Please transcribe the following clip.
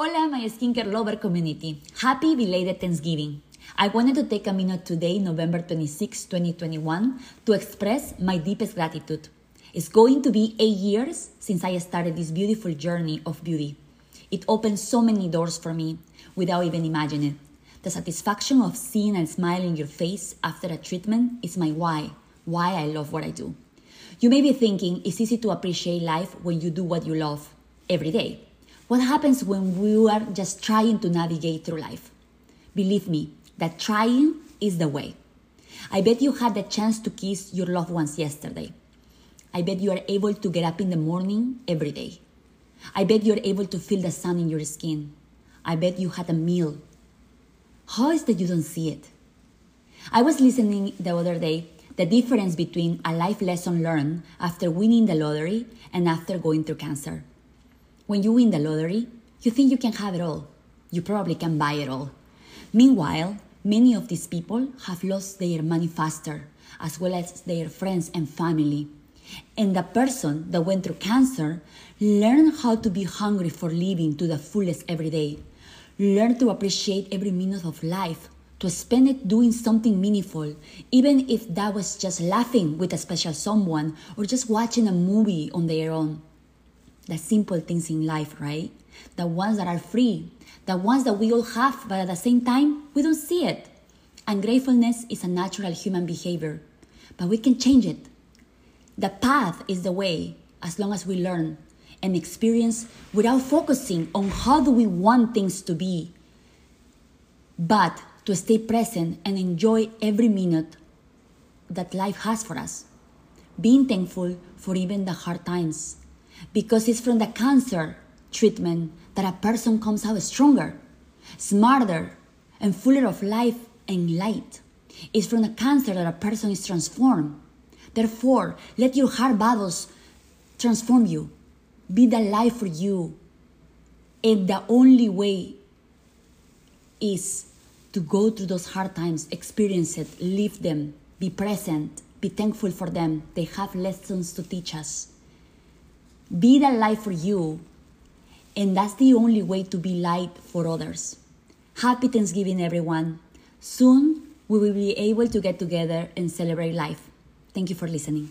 Hola, my skincare lover community. Happy belated Thanksgiving. I wanted to take a minute today, November 26, 2021, to express my deepest gratitude. It's going to be eight years since I started this beautiful journey of beauty. It opened so many doors for me without even imagining it. The satisfaction of seeing and smiling your face after a treatment is my why, why I love what I do. You may be thinking it's easy to appreciate life when you do what you love every day. What happens when we are just trying to navigate through life? Believe me, that trying is the way. I bet you had the chance to kiss your loved ones yesterday. I bet you are able to get up in the morning every day. I bet you're able to feel the sun in your skin. I bet you had a meal. How is that you don't see it? I was listening the other day the difference between a life lesson learned after winning the lottery and after going through cancer. When you win the lottery, you think you can have it all. You probably can buy it all. Meanwhile, many of these people have lost their money faster, as well as their friends and family. And the person that went through cancer learned how to be hungry for living to the fullest every day. Learn to appreciate every minute of life, to spend it doing something meaningful, even if that was just laughing with a special someone or just watching a movie on their own the simple things in life, right? The ones that are free, the ones that we all have, but at the same time, we don't see it. Ungratefulness is a natural human behavior, but we can change it. The path is the way as long as we learn and experience without focusing on how do we want things to be, but to stay present and enjoy every minute that life has for us. Being thankful for even the hard times because it's from the cancer treatment that a person comes out stronger, smarter, and fuller of life and light. It's from the cancer that a person is transformed. Therefore, let your hard battles transform you. Be the life for you. And the only way is to go through those hard times, experience it, live them, be present, be thankful for them. They have lessons to teach us. Be the light for you, and that's the only way to be light for others. Happy Thanksgiving, everyone. Soon we will be able to get together and celebrate life. Thank you for listening.